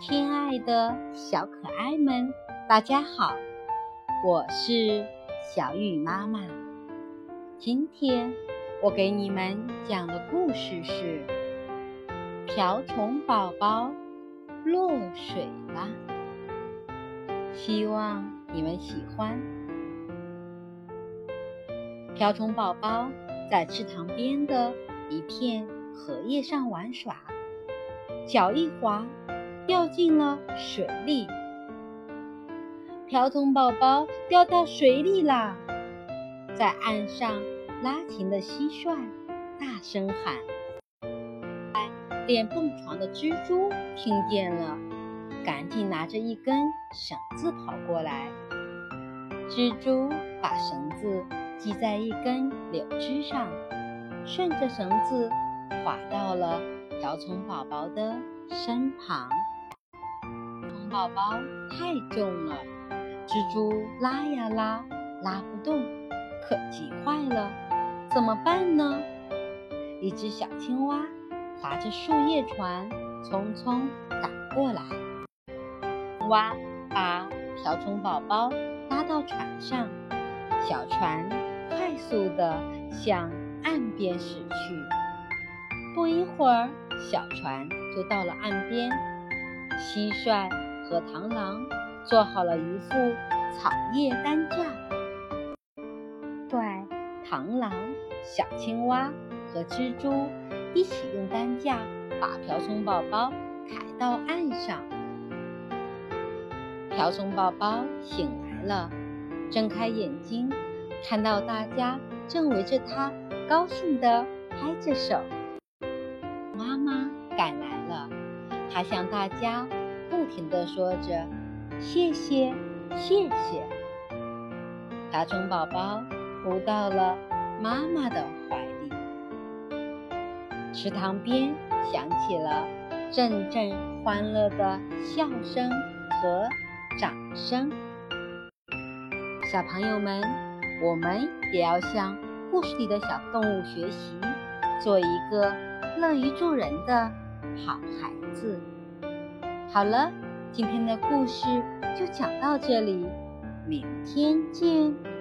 亲爱的小可爱们，大家好，我是小雨妈妈。今天我给你们讲的故事是《瓢虫宝宝落水了》，希望你们喜欢。瓢虫宝宝在池塘边的一片荷叶上玩耍，脚一滑。掉进了水里，瓢虫宝宝掉到水里啦！在岸上拉琴的蟋蟀大声喊。练蹦床的蜘蛛听见了，赶紧拿着一根绳子跑过来。蜘蛛把绳子系在一根柳枝上，顺着绳子滑到了瓢虫宝宝的身旁。宝宝太重了，蜘蛛拉呀拉，拉不动，可急坏了，怎么办呢？一只小青蛙划着树叶船，匆匆赶过来。蛙把瓢虫宝宝拉到船上，小船快速地向岸边驶去。不一会儿，小船就到了岸边，蟋蟀。和螳螂做好了一副草叶担架，对，螳螂、小青蛙和蜘蛛一起用担架把瓢虫宝宝抬到岸上。瓢虫宝宝醒来了，睁开眼睛，看到大家正围着他高兴地拍着手。妈妈赶来了，她向大家。不停地说着“谢谢，谢谢”。瓢虫宝宝扑到了妈妈的怀里。池塘边响起了阵阵欢乐的笑声和掌声。小朋友们，我们也要向故事里的小动物学习，做一个乐于助人的好孩子。好了，今天的故事就讲到这里，明天见。